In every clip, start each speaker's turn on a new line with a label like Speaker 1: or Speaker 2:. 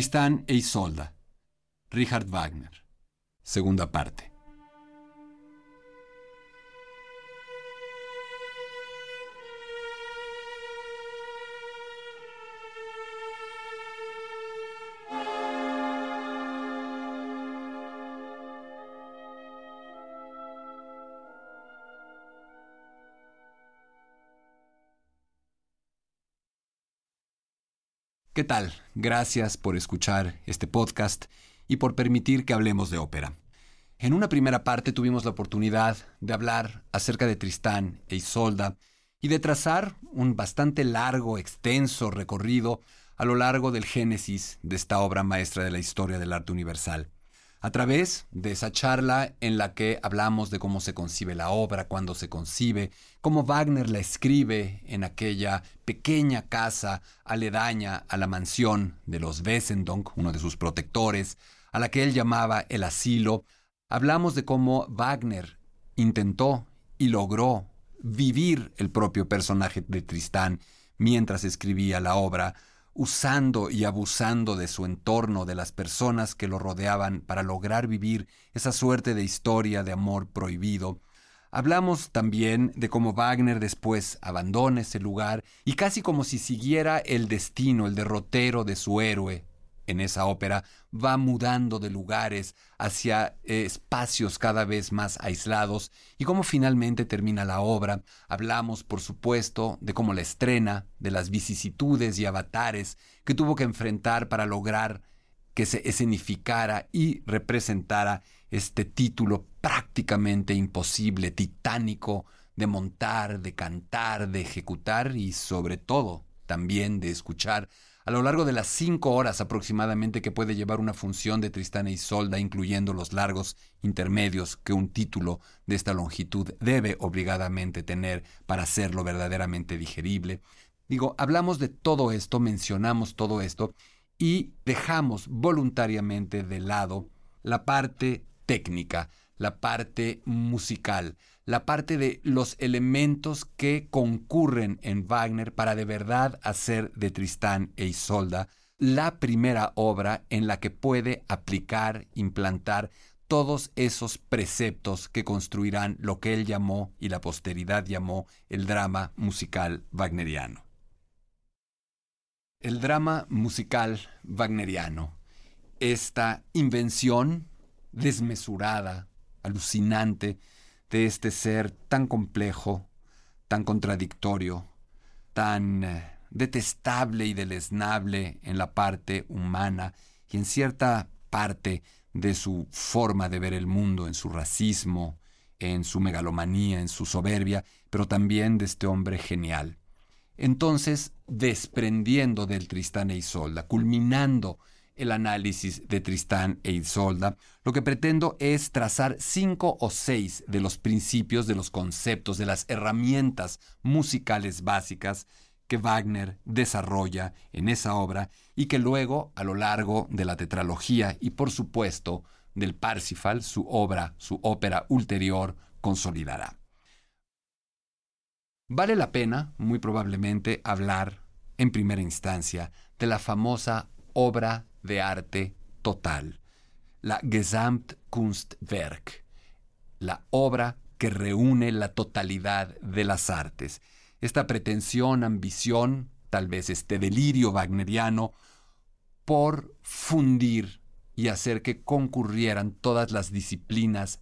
Speaker 1: Tristán e Isolda. Richard Wagner. Segunda parte. ¿Qué tal? Gracias por escuchar este podcast y por permitir que hablemos de ópera. En una primera parte tuvimos la oportunidad de hablar acerca de Tristán e Isolda y de trazar un bastante largo, extenso recorrido a lo largo del génesis de esta obra maestra de la historia del arte universal a través de esa charla en la que hablamos de cómo se concibe la obra, cuándo se concibe, cómo Wagner la escribe en aquella pequeña casa aledaña a la mansión de los Wessendonck, uno de sus protectores, a la que él llamaba el asilo, hablamos de cómo Wagner intentó y logró vivir el propio personaje de Tristán mientras escribía la obra, usando y abusando de su entorno, de las personas que lo rodeaban para lograr vivir esa suerte de historia de amor prohibido. Hablamos también de cómo Wagner después abandona ese lugar y casi como si siguiera el destino, el derrotero de su héroe, en esa ópera va mudando de lugares hacia eh, espacios cada vez más aislados y cómo finalmente termina la obra. Hablamos, por supuesto, de cómo la estrena, de las vicisitudes y avatares que tuvo que enfrentar para lograr que se escenificara y representara este título prácticamente imposible, titánico, de montar, de cantar, de ejecutar y sobre todo también de escuchar a lo largo de las cinco horas aproximadamente que puede llevar una función de Tristán e Isolda, incluyendo los largos intermedios que un título de esta longitud debe obligadamente tener para hacerlo verdaderamente digerible. Digo, hablamos de todo esto, mencionamos todo esto y dejamos voluntariamente de lado la parte técnica, la parte musical, la parte de los elementos que concurren en Wagner para de verdad hacer de Tristán e Isolda la primera obra en la que puede aplicar, implantar todos esos preceptos que construirán lo que él llamó y la posteridad llamó el drama musical wagneriano. El drama musical wagneriano, esta invención desmesurada, alucinante, de este ser tan complejo, tan contradictorio, tan eh, detestable y deleznable en la parte humana y en cierta parte de su forma de ver el mundo, en su racismo, en su megalomanía, en su soberbia, pero también de este hombre genial. Entonces, desprendiendo del Tristán e Isolda, culminando el análisis de Tristán e Isolda, lo que pretendo es trazar cinco o seis de los principios, de los conceptos, de las herramientas musicales básicas que Wagner desarrolla en esa obra y que luego, a lo largo de la tetralogía y por supuesto del Parsifal, su obra, su ópera ulterior, consolidará. Vale la pena, muy probablemente, hablar en primera instancia de la famosa obra de arte total, la Gesamtkunstwerk, la obra que reúne la totalidad de las artes. Esta pretensión, ambición, tal vez este delirio wagneriano, por fundir y hacer que concurrieran todas las disciplinas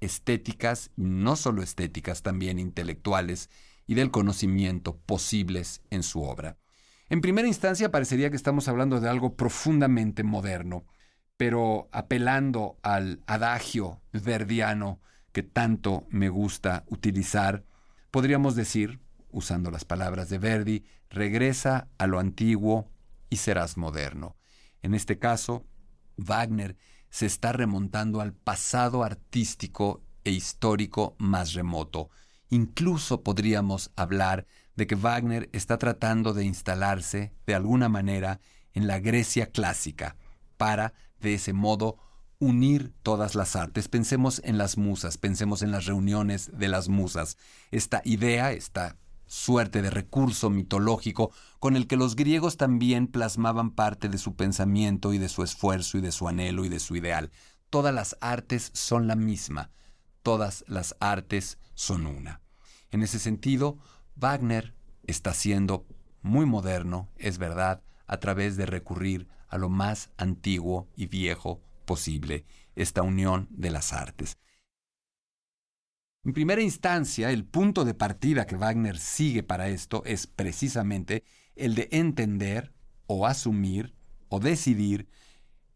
Speaker 1: estéticas, no solo estéticas, también intelectuales y del conocimiento posibles en su obra. En primera instancia parecería que estamos hablando de algo profundamente moderno, pero apelando al adagio verdiano que tanto me gusta utilizar, podríamos decir, usando las palabras de Verdi, regresa a lo antiguo y serás moderno. En este caso, Wagner se está remontando al pasado artístico e histórico más remoto. Incluso podríamos hablar de que Wagner está tratando de instalarse de alguna manera en la Grecia clásica para, de ese modo, unir todas las artes. Pensemos en las musas, pensemos en las reuniones de las musas. Esta idea, esta suerte de recurso mitológico con el que los griegos también plasmaban parte de su pensamiento y de su esfuerzo y de su anhelo y de su ideal. Todas las artes son la misma, todas las artes son una. En ese sentido, Wagner está siendo muy moderno, es verdad, a través de recurrir a lo más antiguo y viejo posible, esta unión de las artes. En primera instancia, el punto de partida que Wagner sigue para esto es precisamente el de entender o asumir o decidir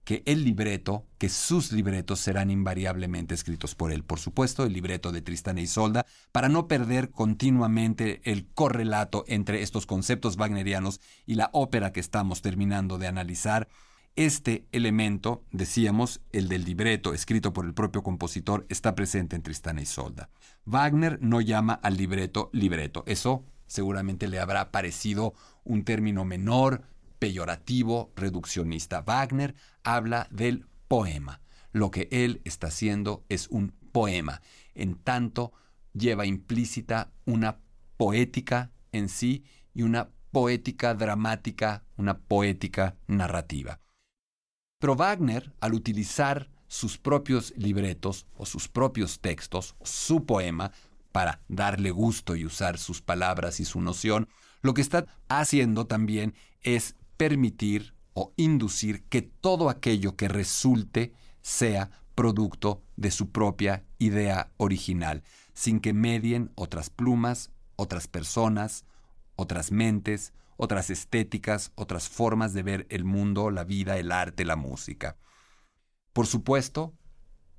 Speaker 1: que el libreto, que sus libretos serán invariablemente escritos por él. Por supuesto, el libreto de Tristán e Isolda, para no perder continuamente el correlato entre estos conceptos wagnerianos y la ópera que estamos terminando de analizar, este elemento, decíamos, el del libreto escrito por el propio compositor, está presente en Tristana y Solda. Wagner no llama al libreto libreto. Eso seguramente le habrá parecido un término menor, peyorativo, reduccionista. Wagner habla del poema. Lo que él está haciendo es un poema. En tanto, lleva implícita una poética en sí y una poética dramática, una poética narrativa. Pero Wagner, al utilizar sus propios libretos o sus propios textos, su poema, para darle gusto y usar sus palabras y su noción, lo que está haciendo también es permitir o inducir que todo aquello que resulte sea producto de su propia idea original, sin que medien otras plumas, otras personas, otras mentes, otras estéticas, otras formas de ver el mundo, la vida, el arte, la música. Por supuesto,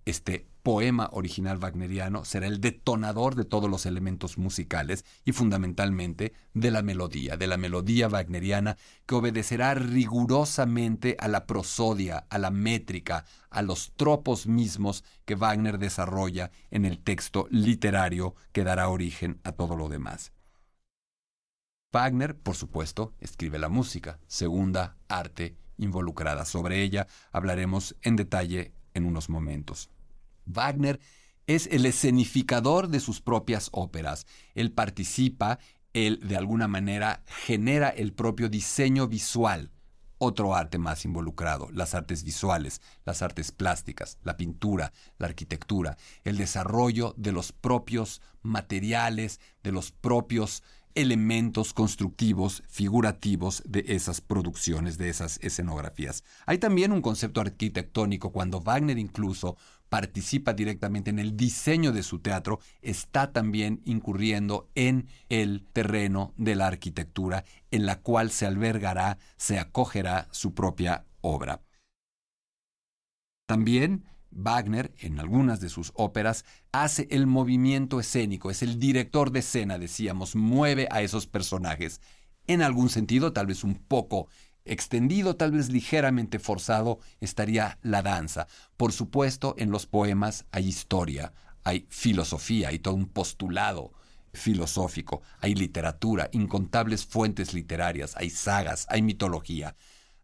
Speaker 1: este poema original wagneriano será el detonador de todos los elementos musicales y fundamentalmente de la melodía, de la melodía wagneriana que obedecerá rigurosamente a la prosodia, a la métrica, a los tropos mismos que Wagner desarrolla en el texto literario que dará origen a todo lo demás. Wagner, por supuesto, escribe la música, segunda arte involucrada. Sobre ella hablaremos en detalle en unos momentos. Wagner es el escenificador de sus propias óperas. Él participa, él de alguna manera genera el propio diseño visual. Otro arte más involucrado, las artes visuales, las artes plásticas, la pintura, la arquitectura, el desarrollo de los propios materiales, de los propios elementos constructivos, figurativos de esas producciones, de esas escenografías. Hay también un concepto arquitectónico cuando Wagner incluso participa directamente en el diseño de su teatro, está también incurriendo en el terreno de la arquitectura en la cual se albergará, se acogerá su propia obra. También Wagner, en algunas de sus óperas, hace el movimiento escénico, es el director de escena, decíamos, mueve a esos personajes. En algún sentido, tal vez un poco extendido, tal vez ligeramente forzado, estaría la danza. Por supuesto, en los poemas hay historia, hay filosofía, hay todo un postulado filosófico, hay literatura, incontables fuentes literarias, hay sagas, hay mitología,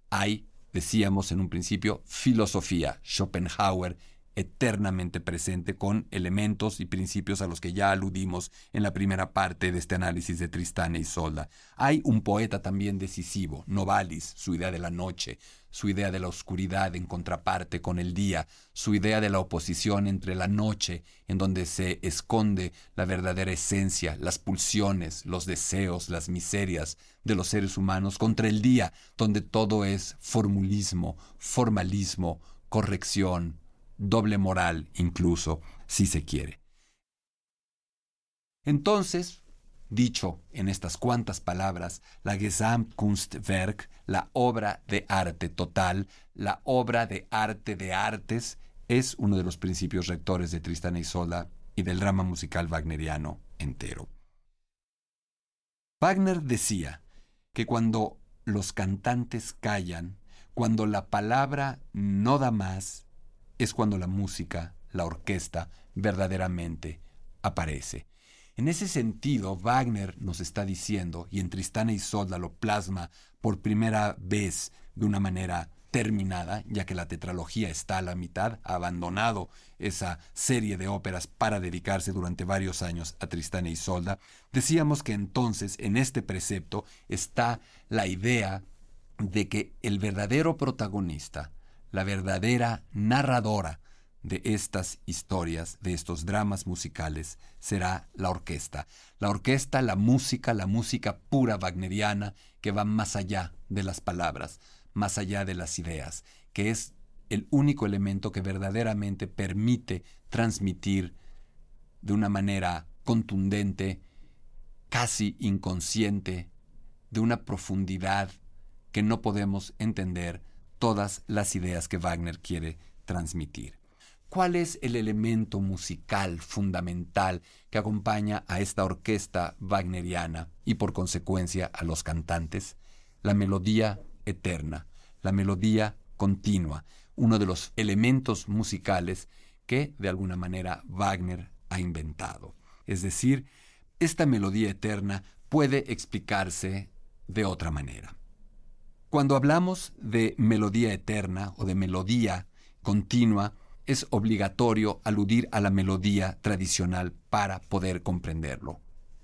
Speaker 1: hay decíamos en un principio, filosofía, Schopenhauer, eternamente presente con elementos y principios a los que ya aludimos en la primera parte de este análisis de Tristán e Isolda. Hay un poeta también decisivo, Novalis, su idea de la noche, su idea de la oscuridad en contraparte con el día, su idea de la oposición entre la noche, en donde se esconde la verdadera esencia, las pulsiones, los deseos, las miserias de los seres humanos, contra el día, donde todo es formulismo, formalismo, corrección, doble moral incluso, si se quiere. Entonces, dicho en estas cuantas palabras, la Gesamtkunstwerk, la obra de arte total, la obra de arte de artes, es uno de los principios rectores de Tristán y Isolda y del drama musical wagneriano entero. Wagner decía que cuando los cantantes callan, cuando la palabra no da más, es cuando la música, la orquesta, verdaderamente aparece. En ese sentido, Wagner nos está diciendo, y en Tristana y Isolda lo plasma por primera vez de una manera terminada, ya que la tetralogía está a la mitad, ha abandonado esa serie de óperas para dedicarse durante varios años a Tristana y Isolda, decíamos que entonces en este precepto está la idea de que el verdadero protagonista, la verdadera narradora de estas historias, de estos dramas musicales, será la orquesta. La orquesta, la música, la música pura wagneriana que va más allá de las palabras, más allá de las ideas, que es el único elemento que verdaderamente permite transmitir de una manera contundente, casi inconsciente, de una profundidad que no podemos entender todas las ideas que Wagner quiere transmitir. ¿Cuál es el elemento musical fundamental que acompaña a esta orquesta wagneriana y por consecuencia a los cantantes? La melodía eterna, la melodía continua, uno de los elementos musicales que de alguna manera Wagner ha inventado. Es decir, esta melodía eterna puede explicarse de otra manera. Cuando hablamos de melodía eterna o de melodía continua, es obligatorio aludir a la melodía tradicional para poder comprenderlo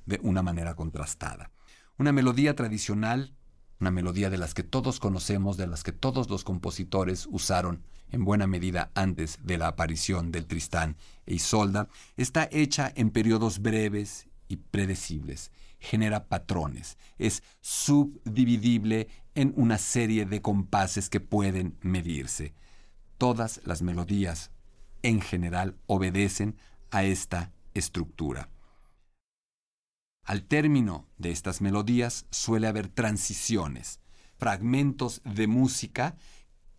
Speaker 1: de una manera contrastada. Una melodía tradicional, una melodía de las que todos conocemos, de las que todos los compositores usaron en buena medida antes de la aparición del Tristán e Isolda, está hecha en periodos breves y predecibles, genera patrones, es subdividible en una serie de compases que pueden medirse. Todas las melodías en general obedecen a esta estructura. Al término de estas melodías suele haber transiciones, fragmentos de música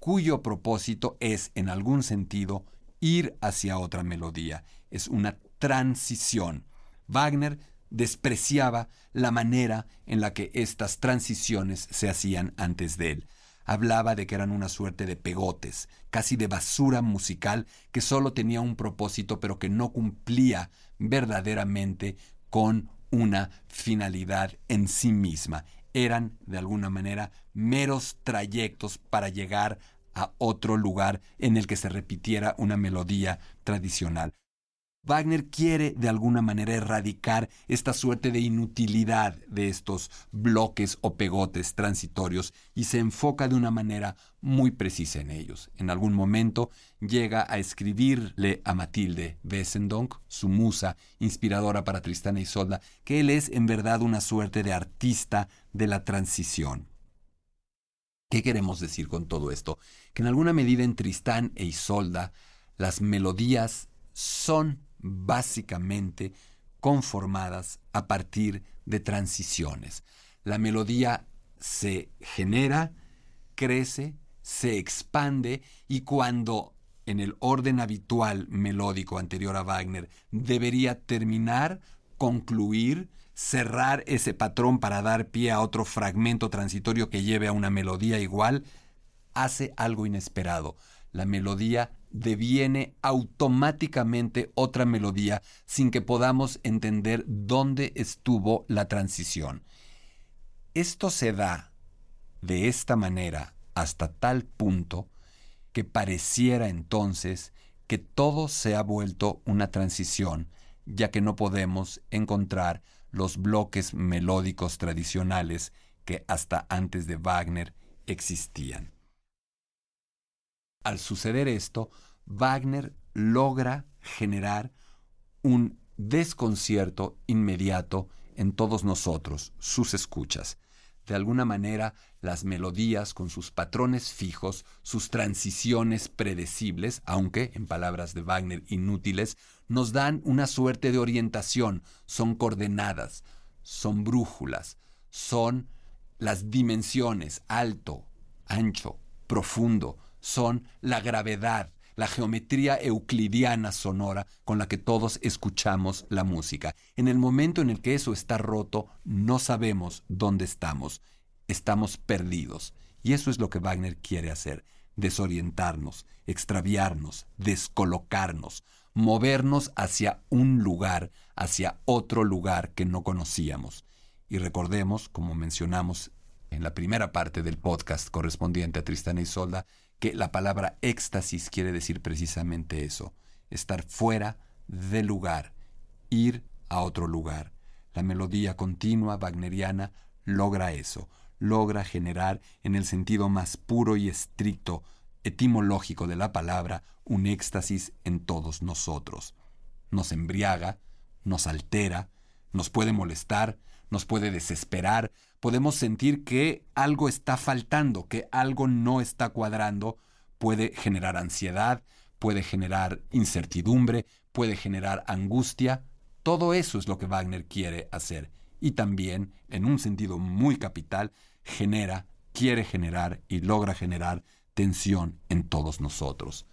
Speaker 1: cuyo propósito es, en algún sentido, ir hacia otra melodía. Es una transición. Wagner despreciaba la manera en la que estas transiciones se hacían antes de él hablaba de que eran una suerte de pegotes, casi de basura musical que solo tenía un propósito pero que no cumplía verdaderamente con una finalidad en sí misma. Eran, de alguna manera, meros trayectos para llegar a otro lugar en el que se repitiera una melodía tradicional. Wagner quiere de alguna manera erradicar esta suerte de inutilidad de estos bloques o pegotes transitorios y se enfoca de una manera muy precisa en ellos. En algún momento llega a escribirle a Matilde Wessendonck, su musa inspiradora para Tristán e Isolda, que él es en verdad una suerte de artista de la transición. ¿Qué queremos decir con todo esto? Que en alguna medida en Tristán e Isolda las melodías son básicamente conformadas a partir de transiciones. La melodía se genera, crece, se expande y cuando en el orden habitual melódico anterior a Wagner debería terminar, concluir, cerrar ese patrón para dar pie a otro fragmento transitorio que lleve a una melodía igual, hace algo inesperado. La melodía deviene automáticamente otra melodía sin que podamos entender dónde estuvo la transición. Esto se da de esta manera hasta tal punto que pareciera entonces que todo se ha vuelto una transición, ya que no podemos encontrar los bloques melódicos tradicionales que hasta antes de Wagner existían. Al suceder esto, Wagner logra generar un desconcierto inmediato en todos nosotros, sus escuchas. De alguna manera, las melodías con sus patrones fijos, sus transiciones predecibles, aunque, en palabras de Wagner, inútiles, nos dan una suerte de orientación, son coordenadas, son brújulas, son las dimensiones, alto, ancho, profundo, son la gravedad, la geometría euclidiana sonora con la que todos escuchamos la música. En el momento en el que eso está roto, no sabemos dónde estamos, estamos perdidos. Y eso es lo que Wagner quiere hacer, desorientarnos, extraviarnos, descolocarnos, movernos hacia un lugar, hacia otro lugar que no conocíamos. Y recordemos, como mencionamos en la primera parte del podcast correspondiente a Tristán y Solda, que la palabra éxtasis quiere decir precisamente eso, estar fuera del lugar, ir a otro lugar. La melodía continua wagneriana logra eso, logra generar en el sentido más puro y estricto etimológico de la palabra un éxtasis en todos nosotros. Nos embriaga, nos altera, nos puede molestar, nos puede desesperar, podemos sentir que algo está faltando, que algo no está cuadrando, puede generar ansiedad, puede generar incertidumbre, puede generar angustia. Todo eso es lo que Wagner quiere hacer. Y también, en un sentido muy capital, genera, quiere generar y logra generar tensión en todos nosotros.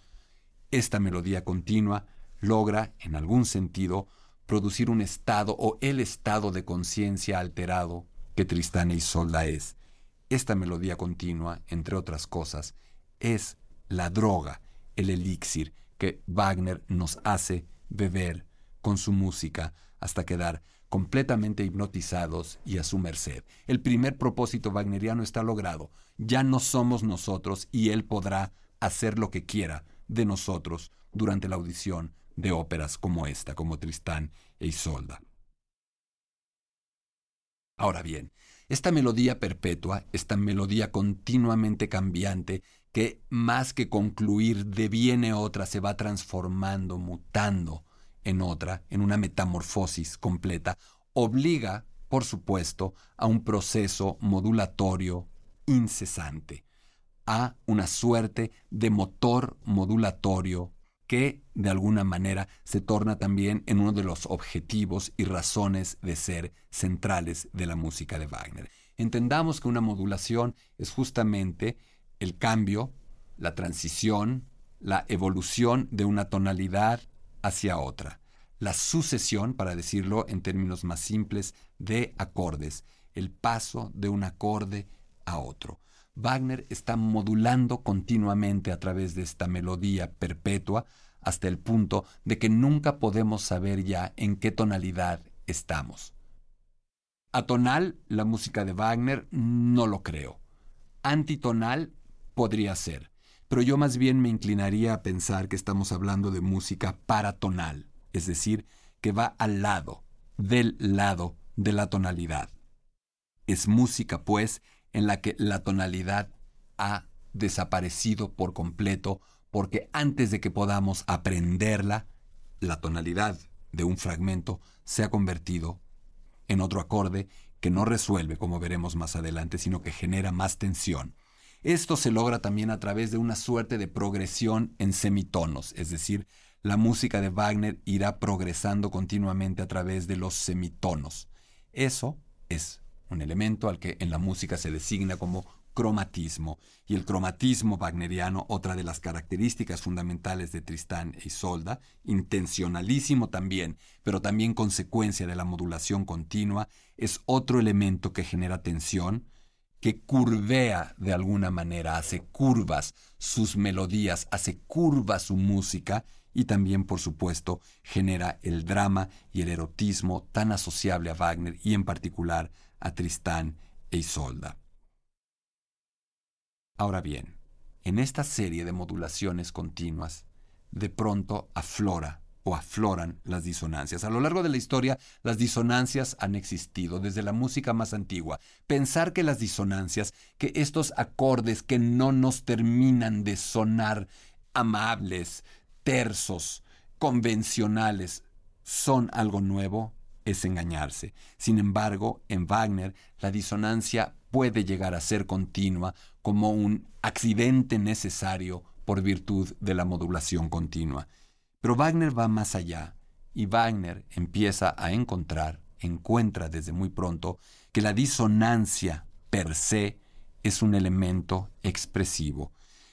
Speaker 1: Esta melodía continua logra, en algún sentido, producir un estado o el estado de conciencia alterado que Tristán y Isolda es. Esta melodía continua, entre otras cosas, es la droga, el elixir que Wagner nos hace beber con su música hasta quedar completamente hipnotizados y a su merced. El primer propósito wagneriano está logrado. Ya no somos nosotros y él podrá hacer lo que quiera de nosotros durante la audición de óperas como esta, como Tristán e Isolda. Ahora bien, esta melodía perpetua, esta melodía continuamente cambiante, que más que concluir deviene otra, se va transformando, mutando en otra, en una metamorfosis completa, obliga, por supuesto, a un proceso modulatorio incesante, a una suerte de motor modulatorio que de alguna manera se torna también en uno de los objetivos y razones de ser centrales de la música de Wagner. Entendamos que una modulación es justamente el cambio, la transición, la evolución de una tonalidad hacia otra, la sucesión, para decirlo en términos más simples, de acordes, el paso de un acorde a otro. Wagner está modulando continuamente a través de esta melodía perpetua hasta el punto de que nunca podemos saber ya en qué tonalidad estamos. Atonal, la música de Wagner, no lo creo. Antitonal podría ser, pero yo más bien me inclinaría a pensar que estamos hablando de música paratonal, es decir, que va al lado, del lado de la tonalidad. Es música, pues, en la que la tonalidad ha desaparecido por completo porque antes de que podamos aprenderla, la tonalidad de un fragmento se ha convertido en otro acorde que no resuelve, como veremos más adelante, sino que genera más tensión. Esto se logra también a través de una suerte de progresión en semitonos, es decir, la música de Wagner irá progresando continuamente a través de los semitonos. Eso es un elemento al que en la música se designa como cromatismo. Y el cromatismo wagneriano, otra de las características fundamentales de Tristán e Isolda, intencionalísimo también, pero también consecuencia de la modulación continua, es otro elemento que genera tensión, que curvea de alguna manera, hace curvas sus melodías, hace curvas su música y también, por supuesto, genera el drama y el erotismo tan asociable a Wagner y en particular a Tristán e Isolda. Ahora bien, en esta serie de modulaciones continuas, de pronto aflora o afloran las disonancias. A lo largo de la historia, las disonancias han existido desde la música más antigua. Pensar que las disonancias, que estos acordes que no nos terminan de sonar amables, tersos, convencionales, son algo nuevo, es engañarse. Sin embargo, en Wagner, la disonancia puede llegar a ser continua como un accidente necesario por virtud de la modulación continua. Pero Wagner va más allá y Wagner empieza a encontrar encuentra desde muy pronto que la disonancia per se es un elemento expresivo,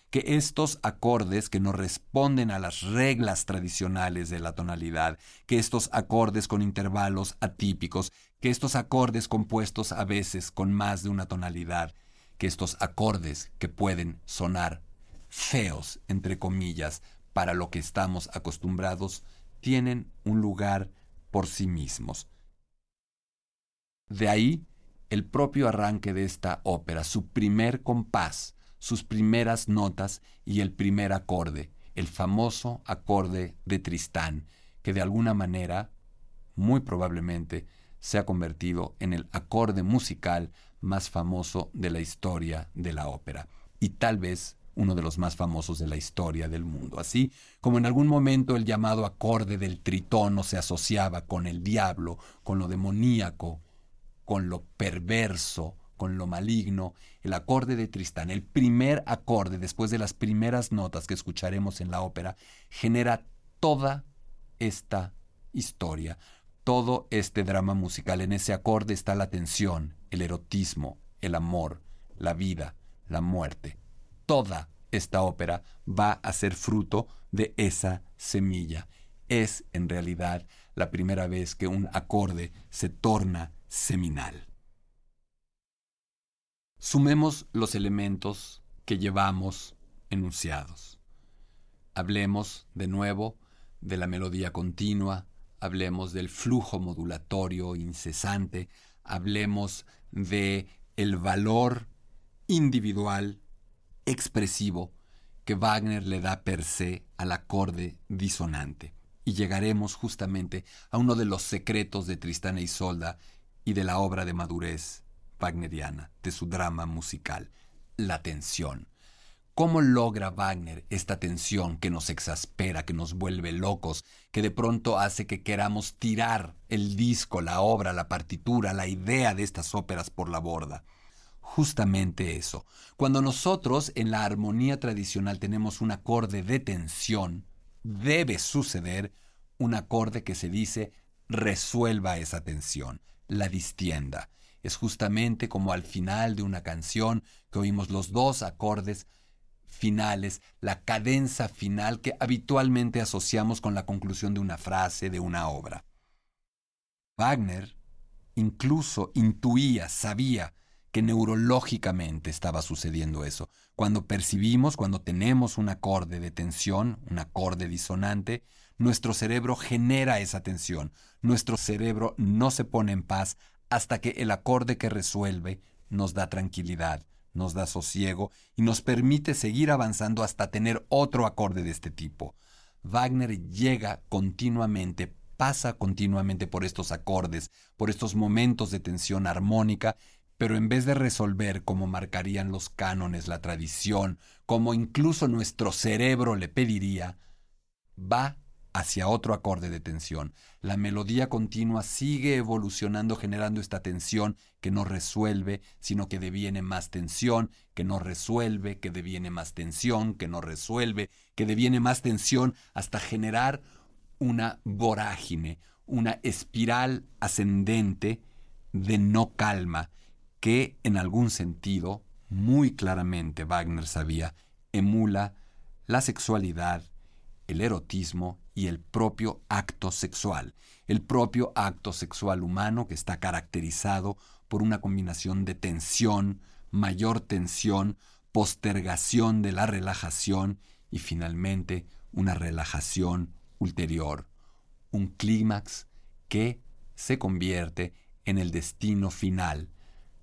Speaker 1: que estos acordes que no responden a las reglas tradicionales de la tonalidad, que estos acordes con intervalos atípicos, que estos acordes compuestos a veces con más de una tonalidad, que estos acordes que pueden sonar feos, entre comillas, para lo que estamos acostumbrados, tienen un lugar por sí mismos. De ahí el propio arranque de esta ópera, su primer compás, sus primeras notas y el primer acorde, el famoso acorde de Tristán, que de alguna manera, muy probablemente, se ha convertido en el acorde musical más famoso de la historia de la ópera, y tal vez uno de los más famosos de la historia del mundo. Así como en algún momento el llamado acorde del tritono se asociaba con el diablo, con lo demoníaco, con lo perverso, con lo maligno, el acorde de Tristán, el primer acorde después de las primeras notas que escucharemos en la ópera, genera toda esta historia, todo este drama musical. En ese acorde está la tensión, el erotismo, el amor, la vida, la muerte. Toda esta ópera va a ser fruto de esa semilla. Es, en realidad, la primera vez que un acorde se torna seminal. Sumemos los elementos que llevamos enunciados. Hablemos de nuevo de la melodía continua, hablemos del flujo modulatorio incesante, hablemos de el valor individual expresivo que Wagner le da per se al acorde disonante. Y llegaremos justamente a uno de los secretos de Tristán e Isolda y de la obra de madurez wagneriana, de su drama musical, la tensión. ¿Cómo logra Wagner esta tensión que nos exaspera, que nos vuelve locos, que de pronto hace que queramos tirar el disco, la obra, la partitura, la idea de estas óperas por la borda? Justamente eso. Cuando nosotros en la armonía tradicional tenemos un acorde de tensión, debe suceder un acorde que se dice resuelva esa tensión, la distienda es justamente como al final de una canción que oímos los dos acordes finales, la cadenza final que habitualmente asociamos con la conclusión de una frase, de una obra. Wagner incluso intuía, sabía que neurológicamente estaba sucediendo eso. Cuando percibimos, cuando tenemos un acorde de tensión, un acorde disonante, nuestro cerebro genera esa tensión. Nuestro cerebro no se pone en paz hasta que el acorde que resuelve nos da tranquilidad, nos da sosiego y nos permite seguir avanzando hasta tener otro acorde de este tipo. Wagner llega continuamente, pasa continuamente por estos acordes, por estos momentos de tensión armónica, pero en vez de resolver como marcarían los cánones, la tradición, como incluso nuestro cerebro le pediría, va hacia otro acorde de tensión. La melodía continua sigue evolucionando generando esta tensión que no resuelve, sino que deviene más tensión, que no resuelve, que deviene más tensión, que no resuelve, que deviene más tensión, hasta generar una vorágine, una espiral ascendente de no calma, que en algún sentido, muy claramente Wagner sabía, emula la sexualidad, el erotismo y el propio acto sexual. El propio acto sexual humano que está caracterizado por una combinación de tensión, mayor tensión, postergación de la relajación y finalmente una relajación ulterior, un clímax que se convierte en el destino final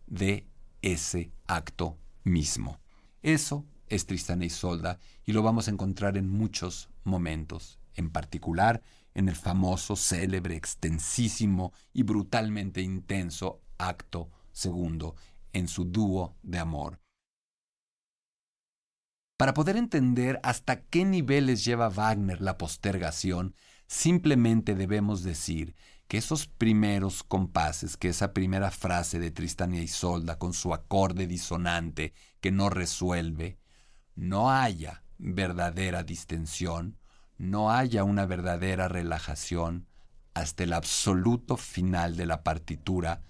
Speaker 1: de ese acto mismo. Eso es Tristana y Solda y lo vamos a encontrar en muchos momentos, en particular en el famoso, célebre, extensísimo y brutalmente intenso acto segundo en su dúo de amor. Para poder entender hasta qué niveles lleva Wagner la postergación, simplemente debemos decir que esos primeros compases, que esa primera frase de Tristán y Isolda con su acorde disonante que no resuelve, no haya verdadera distensión, no haya una verdadera relajación hasta el absoluto final de la partitura,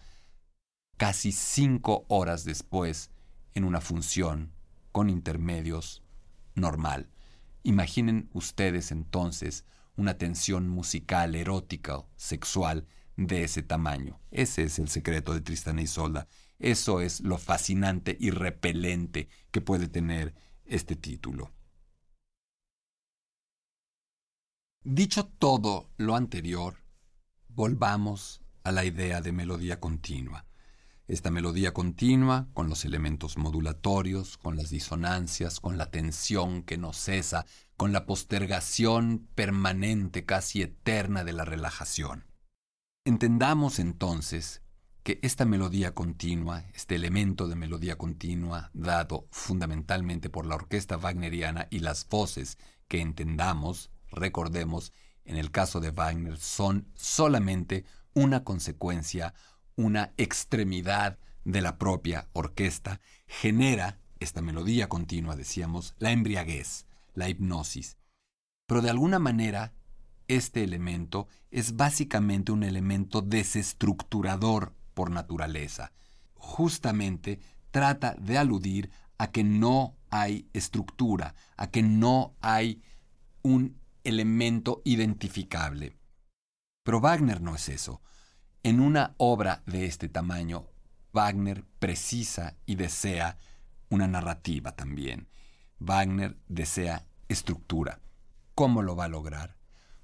Speaker 1: casi cinco horas después, en una función con intermedios normal. Imaginen ustedes entonces una tensión musical, erótica, sexual de ese tamaño. Ese es el secreto de Tristán y Isolda. Eso es lo fascinante y repelente que puede tener este título. Dicho todo lo anterior, volvamos a la idea de melodía continua. Esta melodía continua, con los elementos modulatorios, con las disonancias, con la tensión que no cesa, con la postergación permanente, casi eterna de la relajación. Entendamos entonces que esta melodía continua, este elemento de melodía continua, dado fundamentalmente por la orquesta wagneriana y las voces que entendamos, recordemos, en el caso de Wagner, son solamente una consecuencia una extremidad de la propia orquesta, genera esta melodía continua, decíamos, la embriaguez, la hipnosis. Pero de alguna manera, este elemento es básicamente un elemento desestructurador por naturaleza. Justamente trata de aludir a que no hay estructura, a que no hay un elemento identificable. Pero Wagner no es eso. En una obra de este tamaño, Wagner precisa y desea una narrativa también. Wagner desea estructura. ¿Cómo lo va a lograr?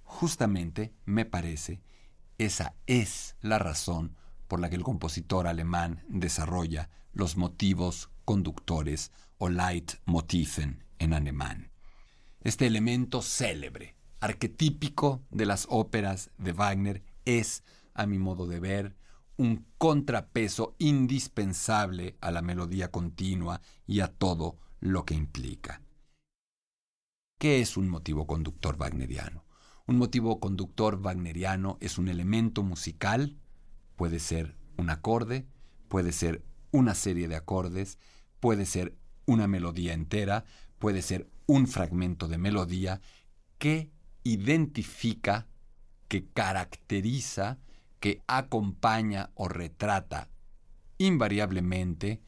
Speaker 1: Justamente, me parece, esa es la razón por la que el compositor alemán desarrolla los motivos conductores o Leitmotiven en alemán. Este elemento célebre, arquetípico de las óperas de Wagner, es a mi modo de ver, un contrapeso indispensable a la melodía continua y a todo lo que implica. ¿Qué es un motivo conductor wagneriano? Un motivo conductor wagneriano es un elemento musical, puede ser un acorde, puede ser una serie de acordes, puede ser una melodía entera, puede ser un fragmento de melodía que identifica, que caracteriza que acompaña o retrata invariablemente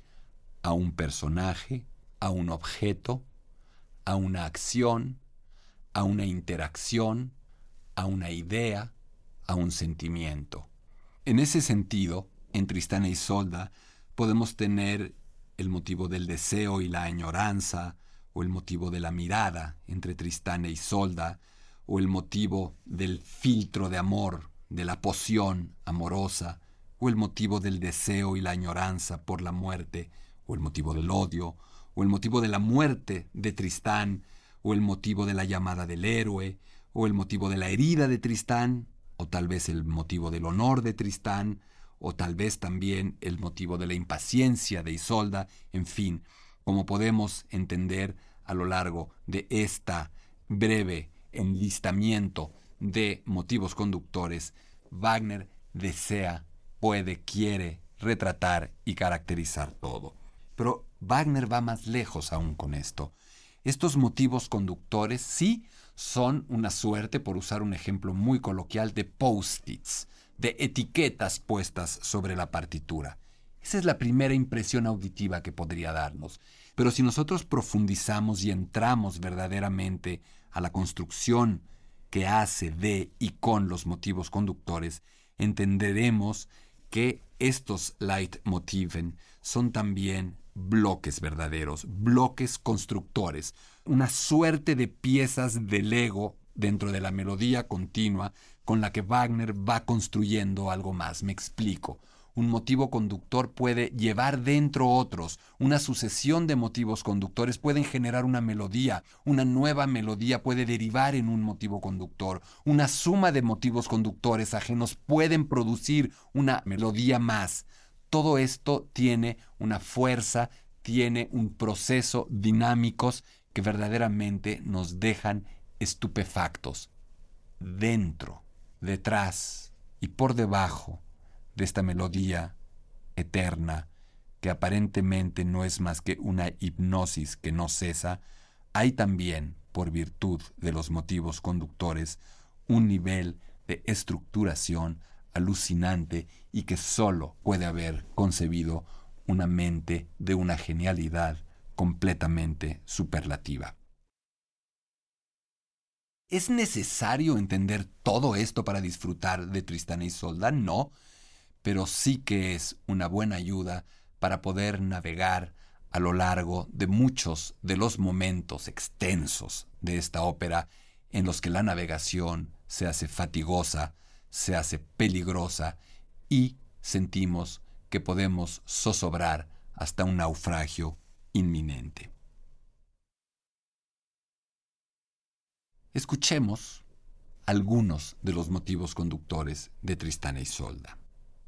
Speaker 1: a un personaje, a un objeto, a una acción, a una interacción, a una idea, a un sentimiento. En ese sentido, en Tristán y Isolda podemos tener el motivo del deseo y la añoranza, o el motivo de la mirada entre Tristán e Isolda, o el motivo del filtro de amor de la poción amorosa, o el motivo del deseo y la añoranza por la muerte, o el motivo del odio, o el motivo de la muerte de Tristán, o el motivo de la llamada del héroe, o el motivo de la herida de Tristán, o tal vez el motivo del honor de Tristán, o tal vez también el motivo de la impaciencia de Isolda, en fin, como podemos entender a lo largo de esta breve enlistamiento de motivos conductores, Wagner desea, puede, quiere retratar y caracterizar todo. Pero Wagner va más lejos aún con esto. Estos motivos conductores sí son una suerte, por usar un ejemplo muy coloquial, de post-its, de etiquetas puestas sobre la partitura. Esa es la primera impresión auditiva que podría darnos. Pero si nosotros profundizamos y entramos verdaderamente a la construcción que hace de y con los motivos conductores, entenderemos que estos leitmotiven son también bloques verdaderos, bloques constructores, una suerte de piezas de Lego dentro de la melodía continua con la que Wagner va construyendo algo más. Me explico un motivo conductor puede llevar dentro otros. Una sucesión de motivos conductores pueden generar una melodía. Una nueva melodía puede derivar en un motivo conductor. Una suma de motivos conductores ajenos pueden producir una melodía más. Todo esto tiene una fuerza, tiene un proceso dinámicos que verdaderamente nos dejan estupefactos. Dentro, detrás y por debajo de esta melodía eterna, que aparentemente no es más que una hipnosis que no cesa, hay también, por virtud de los motivos conductores, un nivel de estructuración alucinante y que solo puede haber concebido una mente de una genialidad completamente superlativa. ¿Es necesario entender todo esto para disfrutar de Tristán y Solda? No, pero sí que es una buena ayuda para poder navegar a lo largo de muchos de los momentos extensos de esta ópera en los que la navegación se hace fatigosa, se hace peligrosa y sentimos que podemos zozobrar hasta un naufragio inminente. Escuchemos algunos de los motivos conductores de Tristán y Isolda.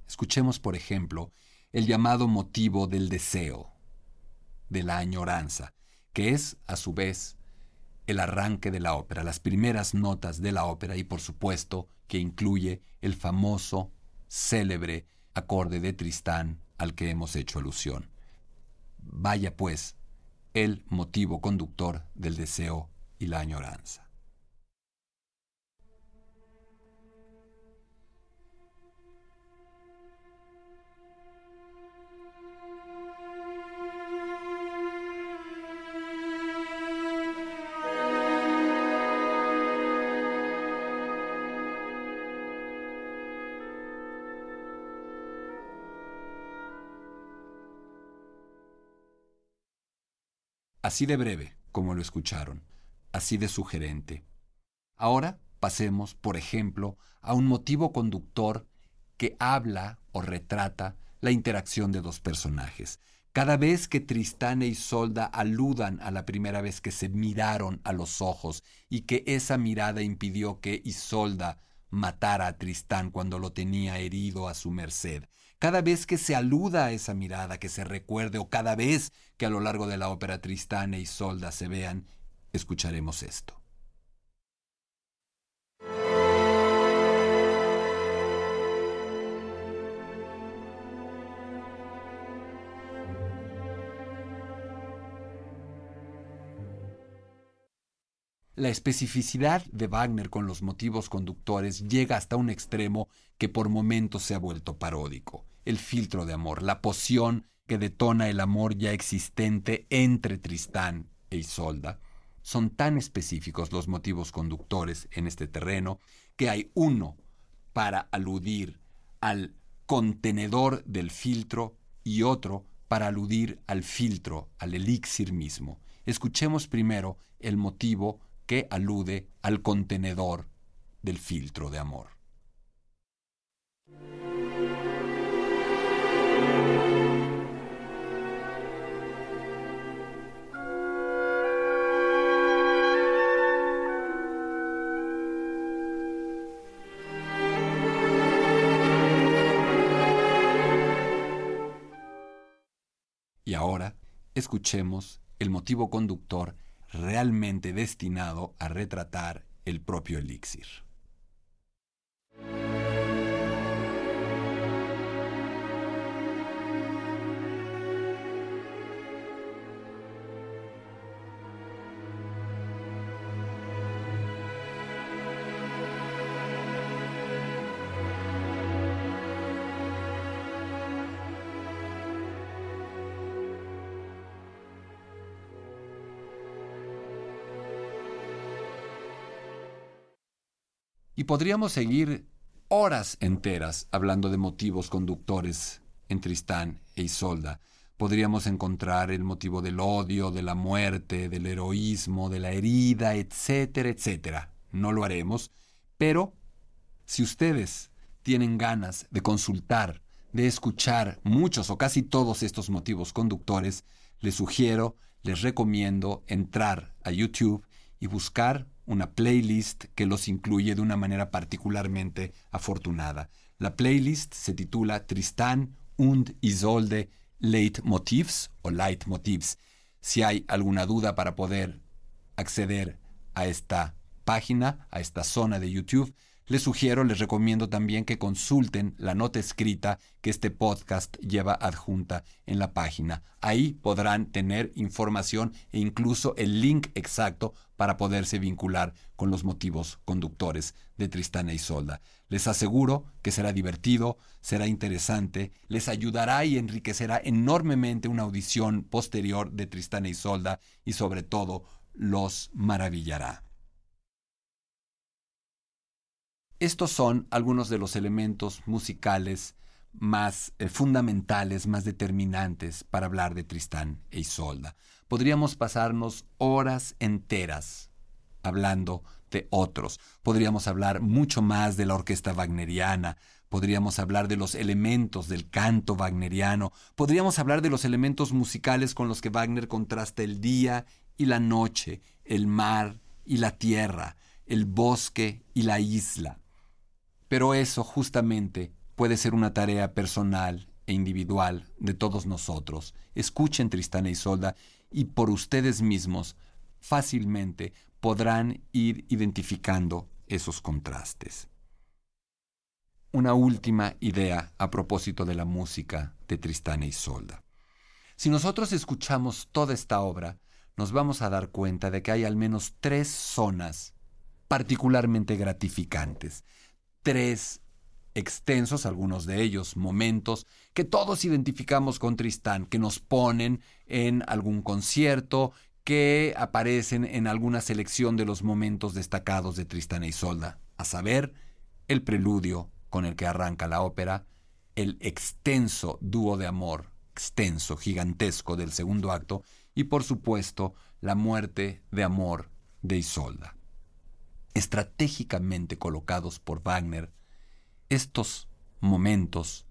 Speaker 1: Escuchemos, por ejemplo, el llamado motivo del deseo, de la añoranza, que es, a su vez, el arranque de la ópera, las primeras notas de la ópera y, por supuesto, que incluye el famoso, célebre acorde de Tristán al que hemos hecho alusión. Vaya pues el motivo conductor del deseo y la añoranza. Así de breve, como lo escucharon, así de sugerente. Ahora pasemos, por ejemplo, a un motivo conductor que habla o retrata la interacción de dos personajes. Cada vez que Tristán e Isolda aludan a la primera vez que se miraron a los ojos y que esa mirada impidió que Isolda matara a Tristán cuando lo tenía herido a su merced, cada vez que se aluda a esa mirada, que se recuerde, o cada vez que a lo largo de la ópera Tristán e Isolda se vean, escucharemos esto. La especificidad de Wagner con los motivos conductores llega hasta un extremo que por momentos se ha vuelto paródico. El filtro de amor, la poción que detona el amor ya existente entre Tristán e Isolda. Son tan específicos los motivos conductores en este terreno que hay uno para aludir al contenedor del filtro y otro para aludir al filtro, al elixir mismo. Escuchemos primero el motivo que alude al contenedor del filtro de amor. Ahora escuchemos el motivo conductor realmente destinado a retratar el propio elixir. Y podríamos seguir horas enteras hablando de motivos conductores en Tristán e Isolda. Podríamos encontrar el motivo del odio, de la muerte, del heroísmo, de la herida, etcétera, etcétera. No lo haremos, pero si ustedes tienen ganas de consultar, de escuchar muchos o casi todos estos motivos conductores, les sugiero, les recomiendo entrar a YouTube y buscar una playlist que los incluye de una manera particularmente afortunada. La playlist se titula Tristán und Isolde Leitmotivs o Leitmotivs. Si hay alguna duda para poder acceder a esta página, a esta zona de YouTube, Les sugiero, les recomiendo también que consulten la nota escrita que este podcast lleva adjunta en la página. Ahí podrán tener información e incluso el link exacto para poderse vincular con los motivos conductores de Tristán e Isolda. Les aseguro que será divertido, será interesante, les ayudará y enriquecerá enormemente una audición posterior de Tristán e Isolda y sobre todo los maravillará. Estos son algunos de los elementos musicales más eh, fundamentales, más determinantes para hablar de Tristán e Isolda. Podríamos pasarnos horas enteras hablando de otros. Podríamos hablar mucho más de la orquesta wagneriana, podríamos hablar de los elementos del canto wagneriano, podríamos hablar de los elementos musicales con los que Wagner contrasta el día y la noche, el mar y la tierra, el bosque y la isla. Pero eso justamente puede ser una tarea personal e individual de todos nosotros. Escuchen Tristán e Isolda y por ustedes mismos fácilmente podrán ir identificando esos contrastes. Una última idea a propósito de la música de Tristán e Isolda. Si nosotros escuchamos toda esta obra, nos vamos a dar cuenta de que hay al menos tres zonas particularmente gratificantes tres extensos, algunos de ellos momentos, que todos identificamos con Tristán, que nos ponen en algún concierto, que aparecen en alguna selección de los momentos destacados de Tristán e Isolda, a saber, el preludio con el que arranca la ópera, el extenso dúo de amor, extenso, gigantesco del segundo acto, y por supuesto, la muerte de amor de Isolda estratégicamente colocados por Wagner, estos momentos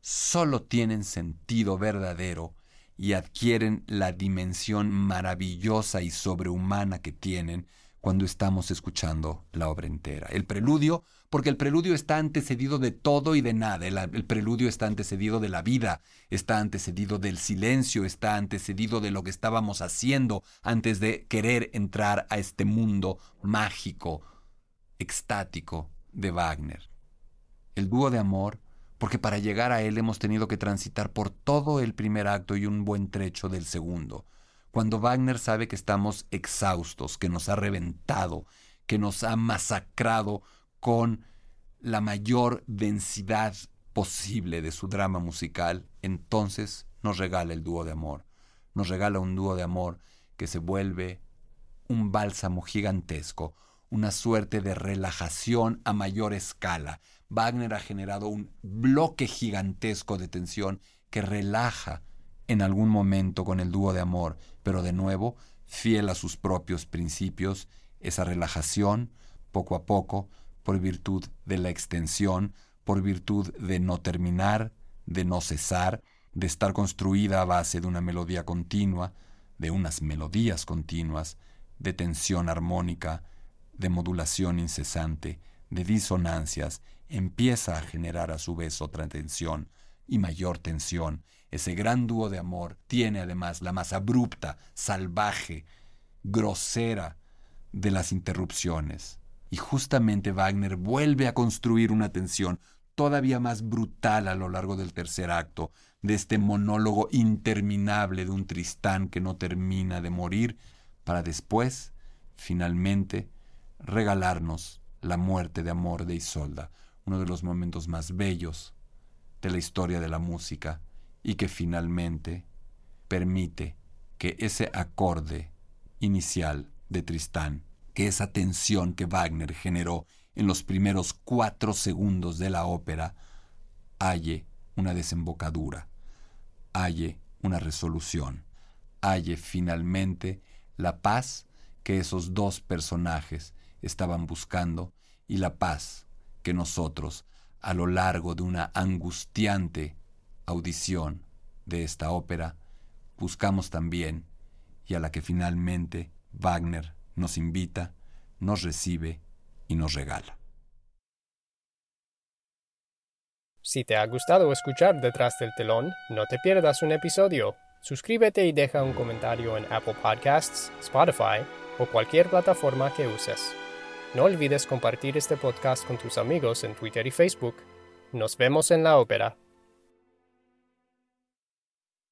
Speaker 1: solo tienen sentido verdadero y adquieren la dimensión maravillosa y sobrehumana que tienen cuando estamos escuchando la obra entera. El preludio, porque el preludio está antecedido de todo y de nada. El, el, preludio está antecedido de la vida, está antecedido del silencio, está antecedido de lo que estábamos haciendo antes de querer entrar a este mundo mágico, extático de Wagner. El dúo de amor, porque para llegar a él hemos tenido que transitar por todo el primer acto y un buen trecho del segundo cuando Wagner sabe que estamos exhaustos, que nos ha reventado, que nos ha masacrado con la mayor densidad posible de su drama musical, entonces nos regala el dúo de amor. Nos regala un dúo de amor que se vuelve un bálsamo gigantesco, una suerte de relajación a mayor escala. Wagner ha generado un bloque gigantesco de tensión que relaja en algún momento con el dúo de amor, pero de nuevo, fiel a sus propios principios, esa relajación, poco a poco, por virtud de la extensión, por virtud de no terminar, de no cesar, de estar construida a base de una melodía continua, de unas melodías continuas, de tensión armónica, de modulación incesante, de disonancias, empieza a generar a su vez otra tensión y mayor tensión, ese gran dúo de amor tiene además la más abrupta, salvaje, grosera de las interrupciones. Y justamente Wagner vuelve a construir una tensión todavía más brutal a lo largo del tercer acto, de este monólogo interminable de un Tristán que no termina de morir, para después, finalmente, regalarnos la muerte de amor de Isolda, uno de los momentos más bellos de la historia de la música y que finalmente permite que ese acorde inicial de Tristán, que esa tensión que Wagner generó en los primeros cuatro segundos de la ópera, halle una desembocadura, halle una resolución, halle finalmente la paz que esos dos personajes estaban buscando y la paz que nosotros, a lo largo de una angustiante audición de esta ópera, buscamos también y a la que finalmente Wagner nos invita, nos recibe y nos regala.
Speaker 2: Si te ha gustado escuchar detrás del telón, no te pierdas un episodio. Suscríbete y deja un comentario en Apple Podcasts, Spotify o cualquier plataforma que uses. No olvides compartir este podcast con tus amigos en Twitter y Facebook. Nos vemos en la ópera.